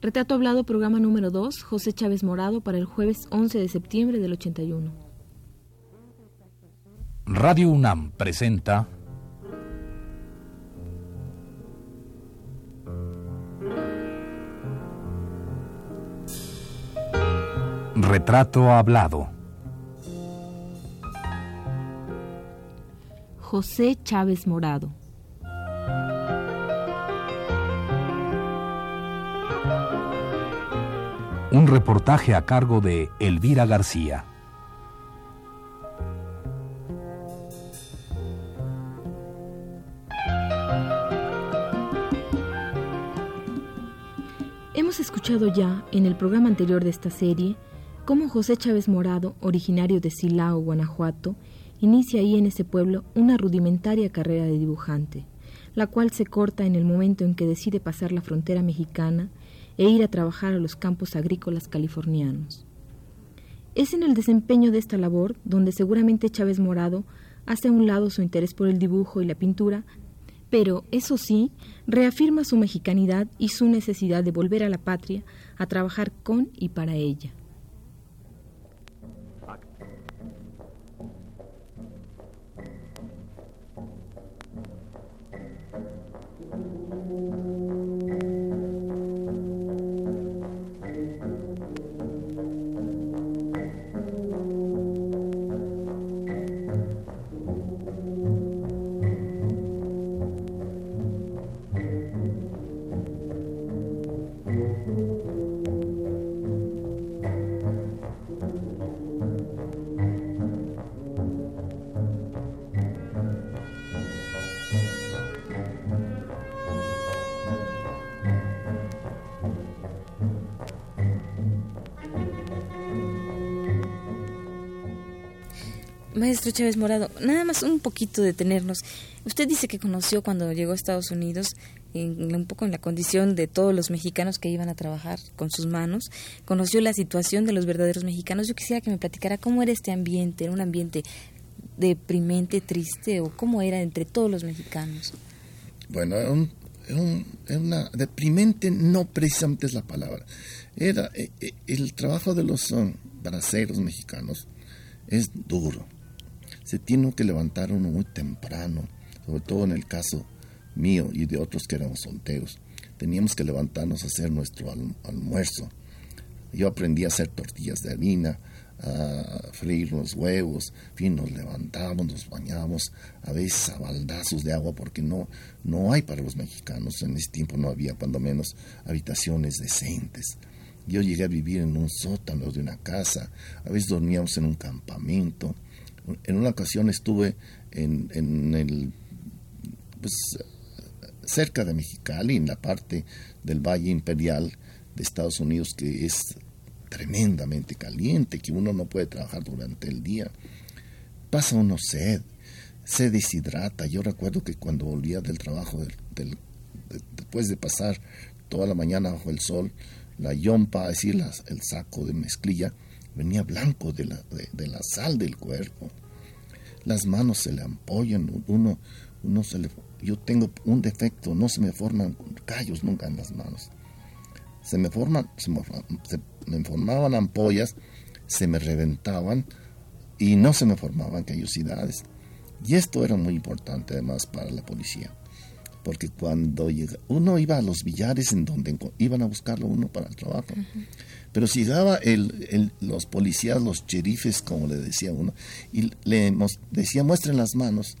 Retrato Hablado, programa número 2, José Chávez Morado, para el jueves 11 de septiembre del 81. Radio UNAM presenta Retrato Hablado. José Chávez Morado. Un reportaje a cargo de Elvira García. Hemos escuchado ya en el programa anterior de esta serie cómo José Chávez Morado, originario de Silao, Guanajuato, inicia ahí en ese pueblo una rudimentaria carrera de dibujante, la cual se corta en el momento en que decide pasar la frontera mexicana e ir a trabajar a los campos agrícolas californianos. Es en el desempeño de esta labor donde seguramente Chávez Morado hace a un lado su interés por el dibujo y la pintura, pero, eso sí, reafirma su mexicanidad y su necesidad de volver a la patria a trabajar con y para ella. Maestro Chávez Morado, nada más un poquito detenernos. Usted dice que conoció cuando llegó a Estados Unidos, un poco en la condición de todos los mexicanos que iban a trabajar con sus manos, conoció la situación de los verdaderos mexicanos. Yo quisiera que me platicara cómo era este ambiente, era un ambiente deprimente, triste, o cómo era entre todos los mexicanos. Bueno, un, una deprimente no precisamente es la palabra. Era eh, eh, el trabajo de los um, mexicanos es duro se tiene que levantar uno muy temprano, sobre todo en el caso mío y de otros que éramos solteros. Teníamos que levantarnos a hacer nuestro almuerzo. Yo aprendí a hacer tortillas de harina, a freír los huevos, en fin, nos levantábamos, nos bañábamos, a veces a baldazos de agua, porque no, no hay para los mexicanos, en ese tiempo no había, cuando menos, habitaciones decentes. Yo llegué a vivir en un sótano de una casa, a veces dormíamos en un campamento, en una ocasión estuve en, en el pues, cerca de Mexicali, en la parte del Valle Imperial de Estados Unidos que es tremendamente caliente, que uno no puede trabajar durante el día. Pasa uno sed, se deshidrata. Yo recuerdo que cuando volvía del trabajo, del, después de pasar toda la mañana bajo el sol, la yompa, es decir, el saco de mezclilla, venía blanco de la, de, la sal del cuerpo. Las manos se le ampollan, uno, uno se le, yo tengo un defecto, no se me forman callos nunca en las manos. Se me forman, se me, formaban ampollas, se me reventaban y no se me formaban callosidades. Y esto era muy importante además para la policía, porque cuando uno iba a los billares en donde iban a buscarlo uno para el trabajo, pero si llegaba el, los policías, los cherifes, como le decía uno, y le decía muestren las manos,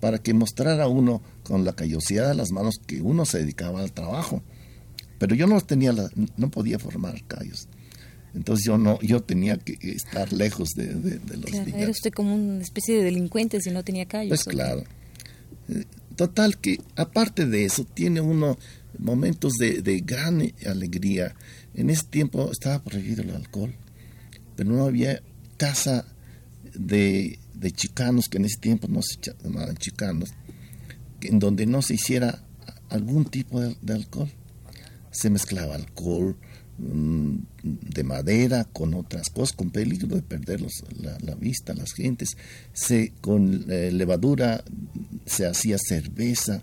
para que mostrara uno con la callosidad de las manos que uno se dedicaba al trabajo. Pero yo no tenía no podía formar callos. Entonces yo no, yo tenía que estar lejos de, los claro, Era usted como una especie de delincuente si no tenía callos. Pues claro. Total que aparte de eso tiene uno momentos de, gran alegría en ese tiempo estaba prohibido el alcohol, pero no había casa de, chicanos, que en ese tiempo no se llamaban chicanos, en donde no se hiciera algún tipo de, alcohol. Se mezclaba alcohol mm, de madera con otras cosas, con peligro de perder la, vista las gentes. Con eh, levadura se hacía cerveza.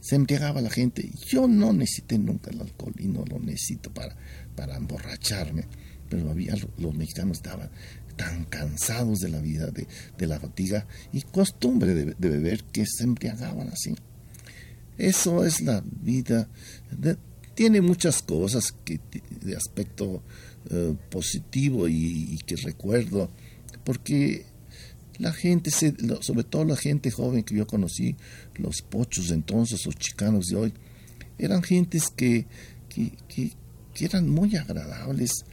se embriagaba la gente. Yo no necesité nunca el alcohol y no lo necesito para, para emborracharme, pero había, los mexicanos estaban tan cansados de la vida, de, de la fatiga y costumbre de, beber que se embriagaban así. Eso es la vida. tiene muchas cosas que, de aspecto eh, positivo y, que recuerdo, porque la gente, sobre todo la gente joven que yo conocí, los pochos de entonces, los chicanos de hoy, eran gentes que, que, que, eran muy agradables,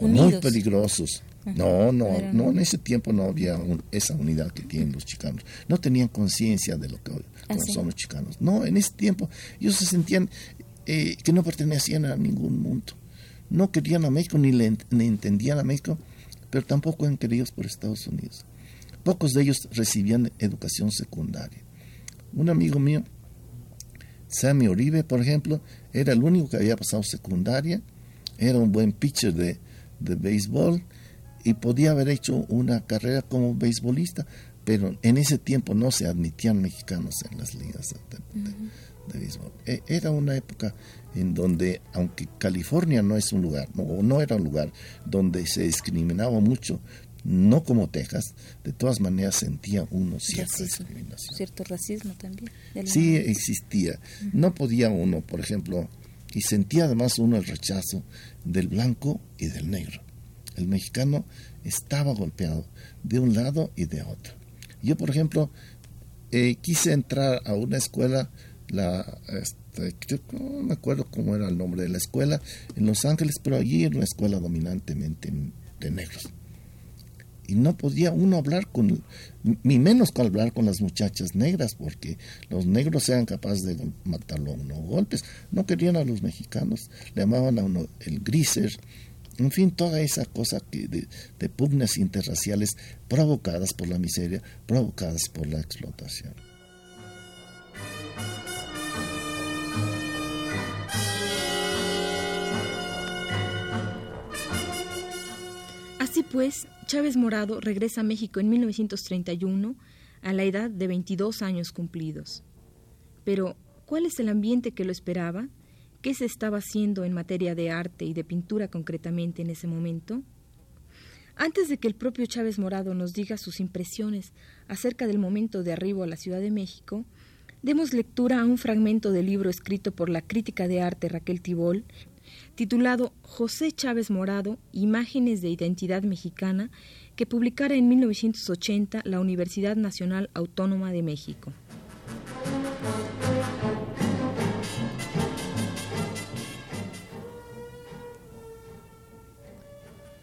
muy peligrosos. No, no, no, en ese tiempo no había esa unidad que tienen los chicanos. No tenían conciencia de lo que ah, son los chicanos. No, en ese tiempo ellos se sentían eh, que no pertenecían a ningún mundo no querían a México ni, le, entendían a México, pero tampoco eran queridos por Estados Unidos. Pocos de ellos recibían educación secundaria. Un amigo mío, Sammy Oribe, por ejemplo, era el único que había pasado secundaria, era un buen pitcher de, de béisbol y podía haber hecho una carrera como beisbolista, pero en ese tiempo no se admitían mexicanos en las ligas de, béisbol. E, era una época en donde, aunque California no es un lugar, no, no era un lugar donde se discriminaba mucho, no como Texas, de todas maneras sentía uno cierta discriminación. Cierto racismo también. Sí, existía. No podía uno, por ejemplo, y sentía además uno el rechazo del blanco y del negro. El mexicano estaba golpeado de un lado y de otro. Yo, por ejemplo, eh, quise entrar a una escuela, la, este, no me acuerdo cómo era el nombre de la escuela, en Los Ángeles, pero allí era una escuela dominantemente de negros. Y no podía uno hablar con, ni menos con hablar con las muchachas negras, porque los negros eran capaces de matarlo a uno golpes. No querían a los mexicanos, le llamaban a uno el griser, en fin, toda esa cosa que de, de pugnas interraciales provocadas por la miseria, provocadas por la explotación. Así pues, Chávez Morado regresa a México en 1931 a la edad de 22 años cumplidos. Pero, ¿cuál es el ambiente que lo esperaba? ¿Qué se estaba haciendo en materia de arte y de pintura concretamente en ese momento? Antes de que el propio Chávez Morado nos diga sus impresiones acerca del momento de arribo a la Ciudad de México, demos lectura a un fragmento del libro escrito por la crítica de arte Raquel Tibol, titulado José Chávez Morado, Imágenes de Identidad Mexicana, que publicara en 1980 la Universidad Nacional Autónoma de México.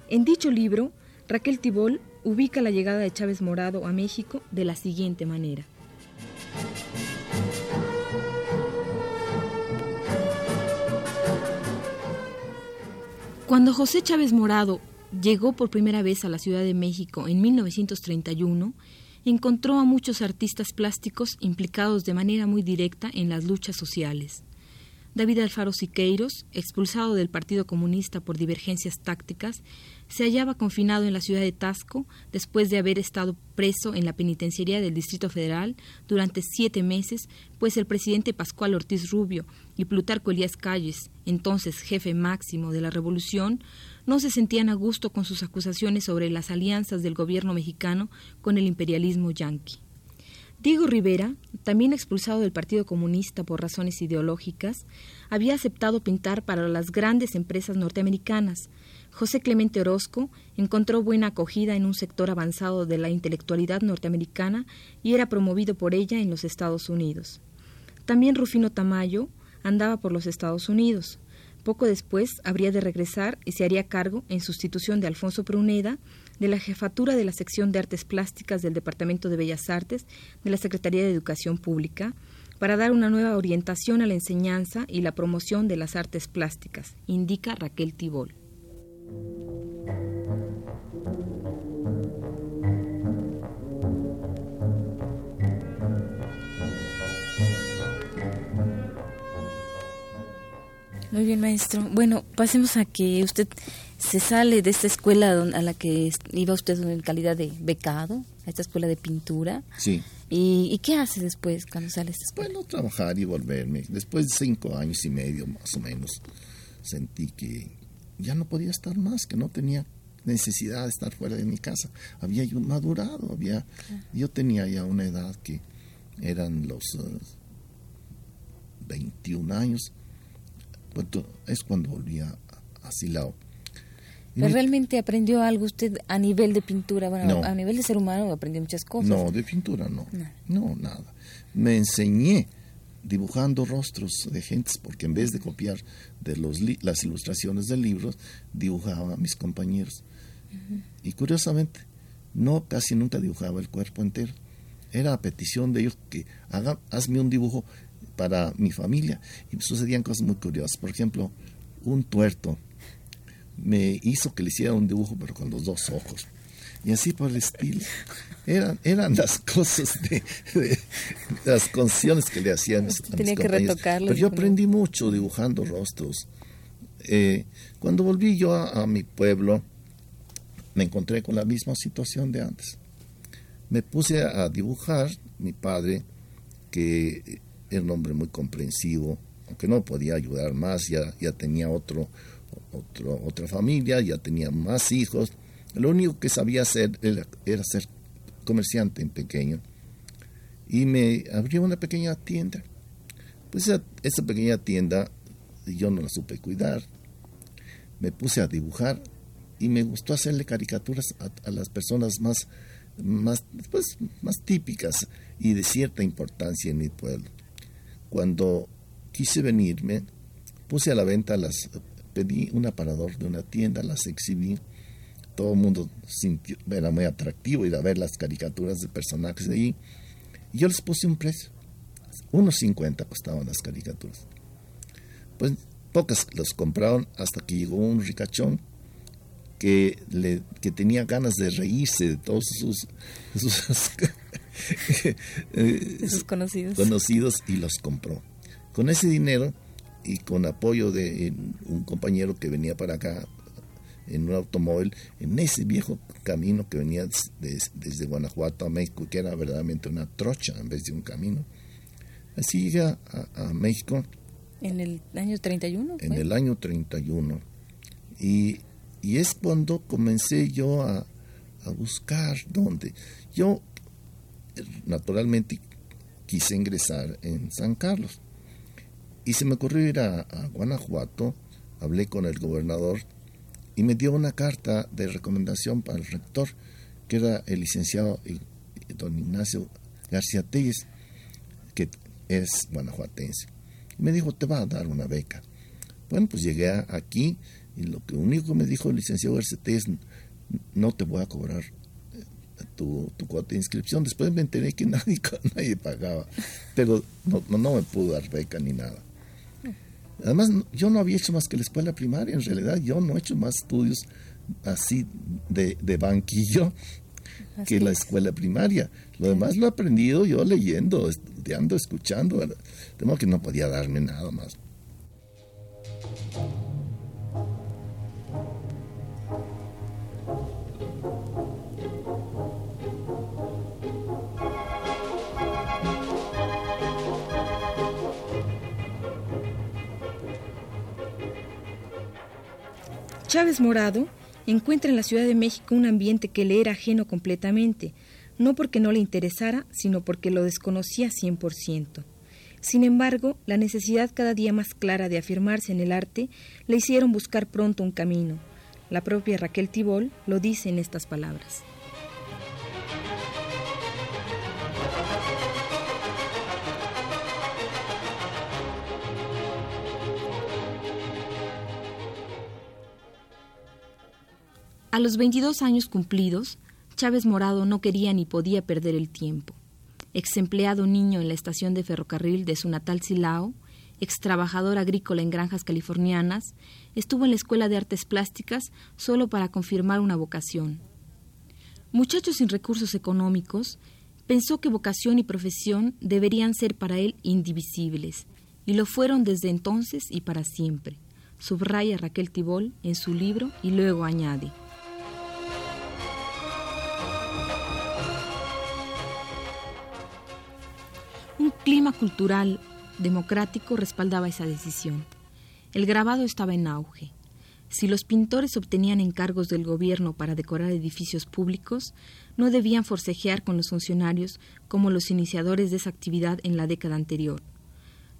En dicho libro, Raquel Tibol ubica la llegada de Chávez Morado a México de la siguiente manera. Cuando José Chávez Morado llegó por primera vez a la Ciudad de México en 1931, encontró a muchos artistas plásticos implicados de manera muy directa en las luchas sociales. David Alfaro Siqueiros, expulsado del Partido Comunista por divergencias tácticas, se hallaba confinado en la ciudad de Tasco después de haber estado preso en la penitenciaría del Distrito Federal durante siete meses, pues el presidente Pascual Ortiz Rubio y Plutarco Elías Calles, entonces jefe máximo de la revolución, no se sentían a gusto con sus acusaciones sobre las alianzas del gobierno mexicano con el imperialismo yanqui. Diego Rivera, también expulsado del Partido Comunista por razones ideológicas, había aceptado pintar para las grandes empresas norteamericanas. José Clemente Orozco encontró buena acogida en un sector avanzado de la intelectualidad norteamericana y era promovido por ella en los Estados Unidos. También Rufino Tamayo andaba por los Estados Unidos. Poco después habría de regresar y se haría cargo, en sustitución de Alfonso Pruneda, de la jefatura de la sección de artes plásticas del Departamento de Bellas Artes de la Secretaría de Educación Pública para dar una nueva orientación a la enseñanza y la promoción de las artes plásticas, indica Raquel Tibol. Muy bien, maestro. Bueno, pasemos a que usted se sale de esta escuela a la que iba usted en calidad de becado, a esta escuela de pintura. Sí. ¿Y, qué hace después cuando sale de Bueno, trabajar y volverme. Después de cinco años y medio, más o menos, sentí que ya no podía estar más, que no tenía necesidad de estar fuera de mi casa. Había yo madurado, había, yo tenía ya una edad que eran los 21 eh, años, es cuando volví a, a Silao. ¿Pero realmente aprendió algo usted a nivel de pintura? Bueno, a nivel de ser humano aprendió muchas cosas. No, de pintura no. No, nada. Me enseñé dibujando rostros de gentes, porque en vez de copiar de los las ilustraciones de libros, dibujaba a mis compañeros. Y curiosamente, no casi nunca dibujaba el cuerpo entero. Era a petición de ellos que haga, hazme un dibujo para mi familia. Y sucedían cosas muy curiosas. Por ejemplo, un tuerto me hizo que le hiciera un dibujo, pero con los dos ojos. Y así por el estilo. Eran, eran las cosas de, las concesiones que le hacían Tenía que retocarlo. Pero yo aprendí mucho dibujando rostros. Eh, cuando volví yo a, mi pueblo, me encontré con la misma situación de antes. Me puse a dibujar, mi padre, que era un hombre muy comprensivo, aunque no podía ayudar más, ya, ya tenía otro, otro, otra familia, ya tenía más hijos. Lo único que sabía hacer era, ser comerciante en pequeño. Y me abrió una pequeña tienda. Pues esa, pequeña tienda yo no la supe cuidar. Me puse a dibujar y me gustó hacerle caricaturas a, las personas más, más, pues, más típicas y de cierta importancia en mi pueblo. Cuando quise venirme, puse a la venta las pedí un aparador de una tienda, las exhibí. Todo el mundo sintió, era muy atractivo ir a ver las caricaturas de personajes de ahí. Y yo les puse un precio. Unos 50 costaban las caricaturas. Pues pocas los compraron hasta que llegó un ricachón que, le, que tenía ganas de reírse de todos sus, conocidos. conocidos y los compró. Con ese dinero y con apoyo de un compañero que venía para acá en un automóvil, en ese viejo camino que venía desde Guanajuato a México, que era verdaderamente una trocha en vez de un camino. Así llega a, México. ¿En el año 31? En el año 31. Y, y es cuando comencé yo a, a buscar dónde. Yo, naturalmente, quise ingresar en San Carlos y se me ocurrió ir a, Guanajuato, hablé con el gobernador y me dio una carta de recomendación para el rector, que era el licenciado don Ignacio García Telles, que es guanajuatense. Me dijo, te va a dar una beca. Bueno, pues llegué aquí y lo que único que me dijo el licenciado García Telles, no te voy a cobrar tu, tu, cuota de inscripción. Después me enteré que nadie, nadie pagaba, pero no, no me pudo dar beca ni nada. Además, yo no había hecho más que la escuela primaria, en realidad yo no he hecho más estudios así de, banquillo que la escuela primaria. Lo demás lo he aprendido yo leyendo, estudiando, escuchando, de modo que no podía darme nada más. Chávez Morado encuentra en la Ciudad de México un ambiente que le era ajeno completamente, no porque no le interesara, sino porque lo desconocía 100%. Sin embargo, la necesidad cada día más clara de afirmarse en el arte le hicieron buscar pronto un camino. La propia Raquel Tibol lo dice en estas palabras. A los 22 años cumplidos, Chávez Morado no quería ni podía perder el tiempo. Ex empleado niño en la estación de ferrocarril de su natal Silao, ex trabajador agrícola en granjas californianas, estuvo en la Escuela de Artes Plásticas solo para confirmar una vocación. Muchacho sin recursos económicos, pensó que vocación y profesión deberían ser para él indivisibles, y lo fueron desde entonces y para siempre, subraya Raquel Tibol en su libro y luego añade. Clima cultural democrático respaldaba esa decisión. El grabado estaba en auge. Si los pintores obtenían encargos del gobierno para decorar edificios públicos, no debían forcejear con los funcionarios como los iniciadores de esa actividad en la década anterior.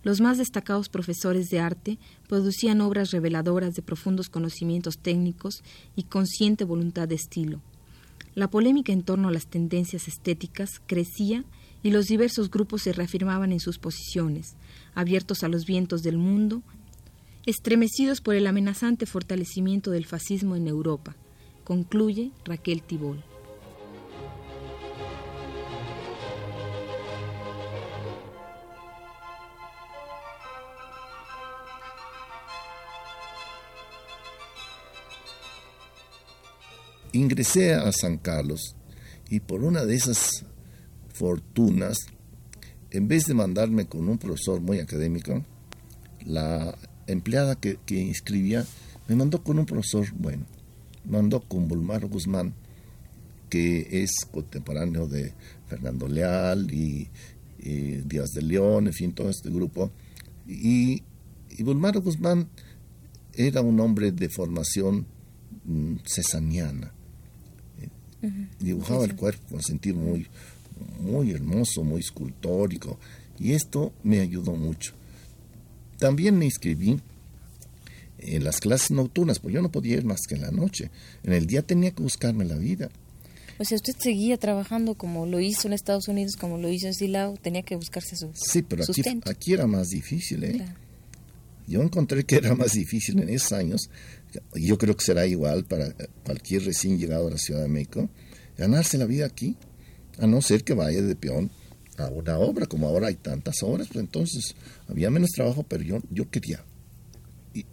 Los más destacados profesores de arte producían obras reveladoras de profundos conocimientos técnicos y consciente voluntad de estilo. La polémica en torno a las tendencias estéticas crecía y los diversos grupos se reafirmaban en sus posiciones, abiertos a los vientos del mundo, estremecidos por el amenazante fortalecimiento del fascismo en Europa, concluye Raquel Tibol. ingresé a San Carlos y por una de esas fortunas, en vez de mandarme con un profesor muy académico, la empleada que, que inscribía me mandó con un profesor bueno, mandó con Bulmar Guzmán, que es contemporáneo de Fernando Leal y, Díaz de León, en fin, todo este grupo. Y, y Bulmar Guzmán era un hombre de formación mm, cesaniana. Dibujaba el cuerpo con sentido muy, muy hermoso, muy escultórico. Y esto me ayudó mucho. También me inscribí en las clases nocturnas, pues yo no podía ir más que en la noche. En el día tenía que buscarme la vida. O sea, usted seguía trabajando como lo hizo en Estados Unidos, como lo hizo en Silao, tenía que buscarse su Sí, pero aquí, aquí, era más difícil, ¿eh? Yo encontré que era más difícil en esos años yo creo que será igual para cualquier recién llegado a la Ciudad de México, ganarse la vida aquí, a no ser que vaya de peón a una obra, como ahora hay tantas obras, pues entonces había menos trabajo, pero yo, yo quería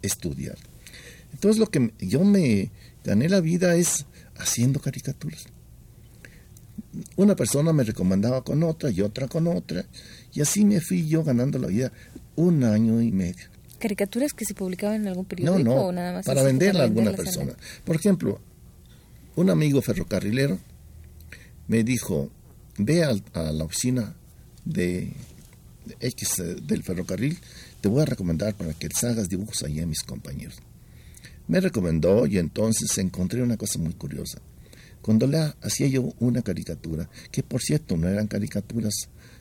estudiar. Entonces lo que yo me gané la vida es haciendo caricaturas. Una persona me recomendaba con otra y otra con otra, y así me fui yo ganando la vida un año y medio caricaturas que se publicaban en algún periódico no, no, o nada más para venderla a alguna persona. Por ejemplo, un amigo ferrocarrilero me dijo, ve a, la oficina de X eh, del ferrocarril, te voy a recomendar para que hagas dibujos ahí a mis compañeros. Me recomendó y entonces encontré una cosa muy curiosa. Cuando le hacía yo una caricatura, que por cierto no eran caricaturas,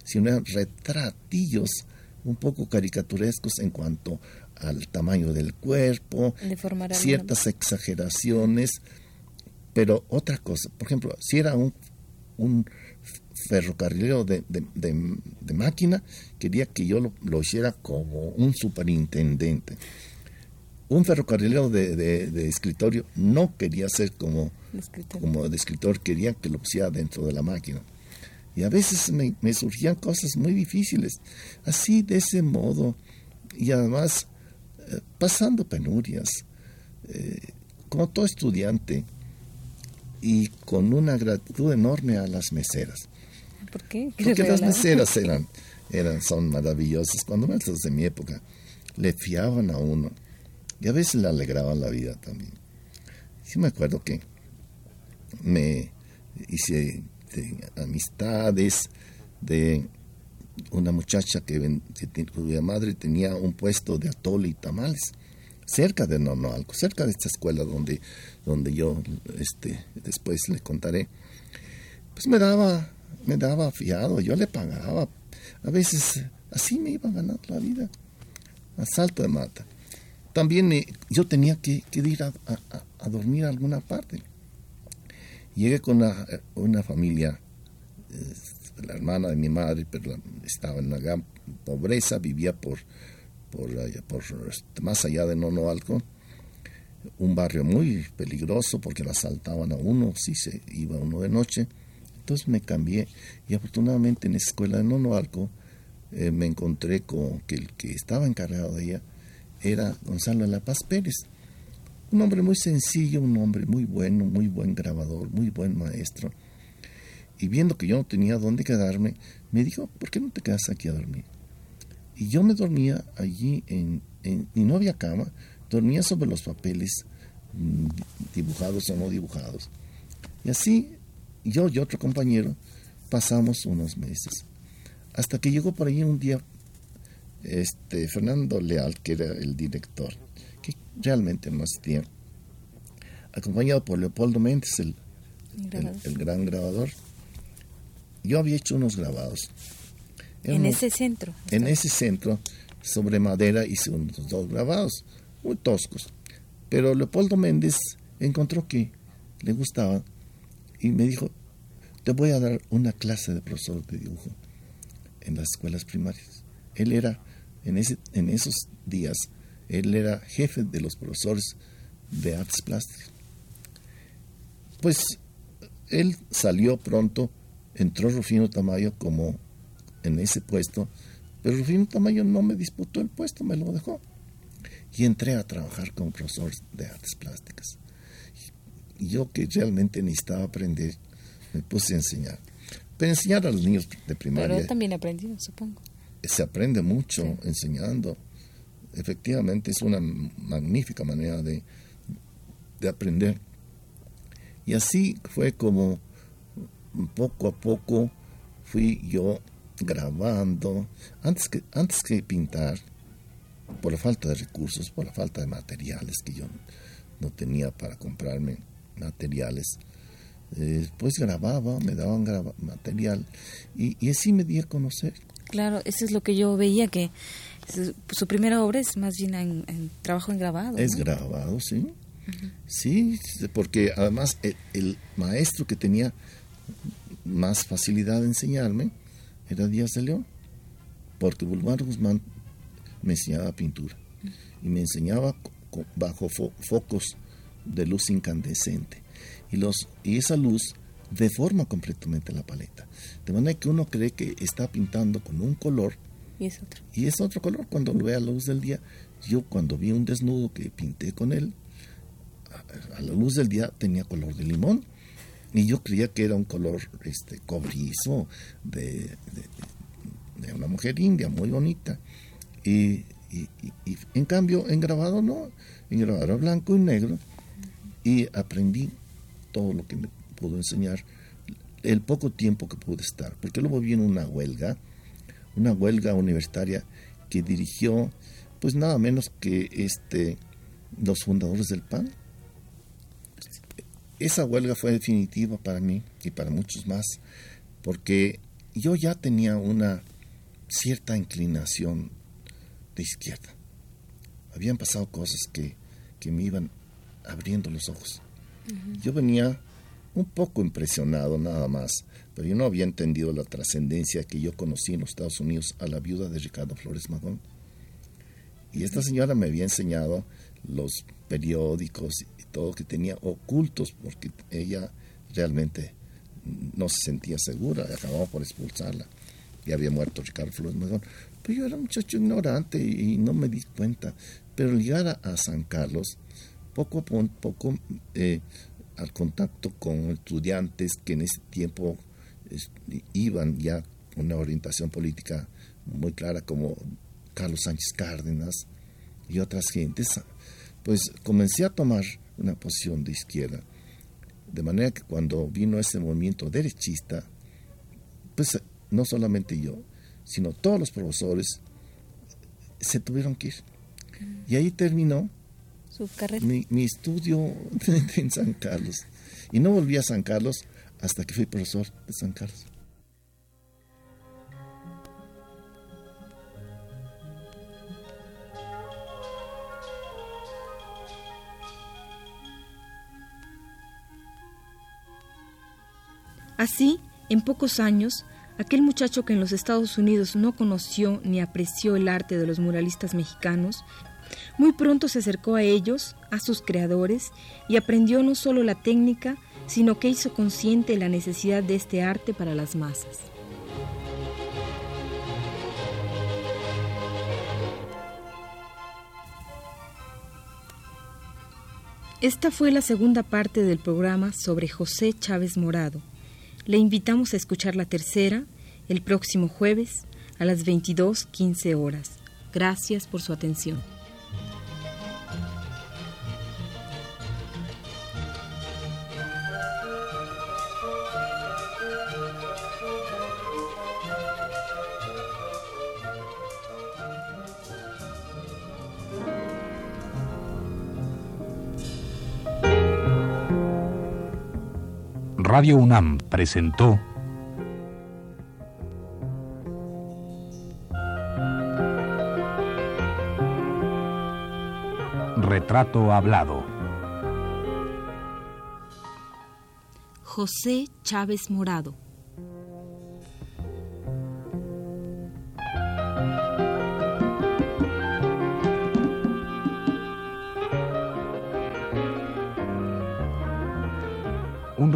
sino eran retratillos un poco caricaturescos en cuanto al tamaño del cuerpo, ciertas exageraciones, pero otra cosa, por ejemplo, si era un, un ferrocarrilero de, máquina, quería que yo lo, hiciera como un superintendente. Un ferrocarrilero de, escritorio no quería ser como, como de escritor, quería que lo pusiera dentro de la máquina. Y a veces me, surgían cosas muy difíciles, así de ese modo, y además eh, pasando penurias, eh, como todo estudiante, y con una gratitud enorme a las meseras. ¿Por qué? Porque las meseras eran, eran, son maravillosas. Cuando maestros de mi época le fiaban a uno y a veces le alegraban la vida también. Sí me acuerdo que me hice amistades, de una muchacha que, cuya madre tenía un puesto de atole y tamales cerca de Nonoalco, cerca de esta escuela donde, donde yo este, después le contaré. Pues me daba, me daba fiado, yo le pagaba. A veces así me iba a ganar la vida, a salto de mata. También yo tenía que, ir a, dormir a alguna parte. Llegué con una, familia, la hermana de mi madre, pero estaba en una gran pobreza, vivía por, por, este, más allá de Nonoalco, un barrio muy peligroso porque la asaltaban a uno si se iba uno de noche. Entonces me cambié y afortunadamente en esa escuela de Nonoalco eh, me encontré con que el que estaba encargado de ella era Gonzalo de la Paz Pérez un hombre muy sencillo, un hombre muy bueno, muy buen grabador, muy buen maestro. Y viendo que yo no tenía dónde quedarme, me dijo, ¿por qué no te quedas aquí a dormir? Y yo me dormía allí, y no había cama, dormía sobre los papeles mm, dibujados o no dibujados. Y así yo y otro compañero pasamos unos meses. Hasta que llegó por ahí un día este, Fernando Leal, que era el director, que realmente no asistía, acompañado por Leopoldo Méndez, el, el, gran grabador. Yo había hecho unos grabados. En ese centro. En ese centro, sobre madera, hice unos dos grabados, muy toscos. Pero Leopoldo Méndez encontró que le gustaba y me dijo, te voy a dar una clase de profesor de dibujo en las escuelas primarias. Él era, en, ese, en esos días, él era jefe de los profesores de artes plásticas. Pues él salió pronto, entró Rufino Tamayo como en ese puesto, pero Rufino Tamayo no me disputó el puesto, me lo dejó. Y entré a trabajar como profesor de artes plásticas. Yo que realmente necesitaba aprender, me puse a enseñar. Pero enseñar a los niños de primaria. Pero también aprendido, supongo. Se aprende mucho enseñando. Efectivamente es una magnífica manera de, de aprender. Y así fue como poco a poco fui yo grabando. Antes que, antes que pintar, por la falta de recursos, por la falta de materiales que yo no tenía para comprarme materiales, eh, pues grababa, me daban material y, así me di a conocer. Claro, eso es lo que yo veía, que su, primera obra es más bien en, trabajo en grabado. Es grabado, sí. Sí, porque además el, maestro que tenía más facilidad de enseñarme era Díaz de León, porque Bulmar Guzmán me enseñaba pintura y me enseñaba bajo focos de luz incandescente y, los, y esa luz deforma completamente la paleta. De manera que uno cree que está pintando con un color y es otro. Y es otro color cuando lo ve a la luz del día. Yo cuando vi un desnudo que pinté con él, a, la luz del día tenía color de limón. Y yo creía que era un color este, cobrizo de, de, una mujer india muy bonita. Y, y, y, en cambio en grabado no, en grabado blanco y negro. Y aprendí todo lo que me pudo enseñar el poco tiempo que pude estar, porque luego vino una huelga, una huelga universitaria que dirigió pues nada menos que este los fundadores del PAN. Esa huelga fue definitiva para mí y para muchos más, porque yo ya tenía una cierta inclinación de izquierda. Habían pasado cosas que, que me iban abriendo los ojos. Yo venía un poco impresionado nada más, pero yo no había entendido la trascendencia que yo conocí en los Estados Unidos a la viuda de Ricardo Flores Magón. Y esta señora me había enseñado los periódicos y todo que tenía ocultos porque ella realmente no se sentía segura, acababa por expulsarla. Y había muerto Ricardo Flores Magón. Pero yo era un muchacho ignorante y, no me di cuenta. Pero llegar a San Carlos poco a poco eh, al contacto con estudiantes que en ese tiempo iban ya una orientación política muy clara como Carlos Sánchez Cárdenas y otras gentes, pues comencé a tomar una posición de izquierda. De manera que cuando vino ese movimiento derechista, pues no solamente yo, sino todos los profesores se tuvieron que ir. Y ahí terminó mi, estudio en San Carlos. Y no volví a San Carlos hasta que fui profesor de San Carlos. Así, en pocos años, aquel muchacho que en los Estados Unidos no conoció ni apreció el arte de los muralistas mexicanos, muy pronto se acercó a ellos, a sus creadores, y aprendió no solo la técnica, sino que hizo consciente la necesidad de este arte para las masas. Esta fue la segunda parte del programa sobre José Chávez Morado. Le invitamos a escuchar la tercera el próximo jueves a las 22.15 horas. Gracias por su atención. Radio UNAM presentó Retrato Hablado. José Chávez Morado.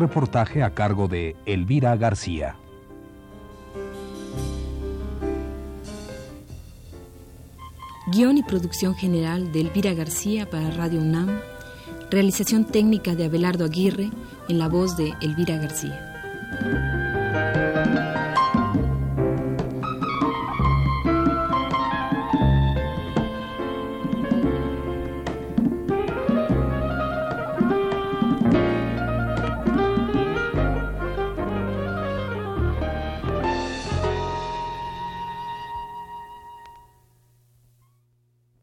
Reportaje a cargo de Elvira García. Guión y producción general de Elvira García para Radio UNAM. Realización técnica de Abelardo Aguirre en la voz de Elvira García.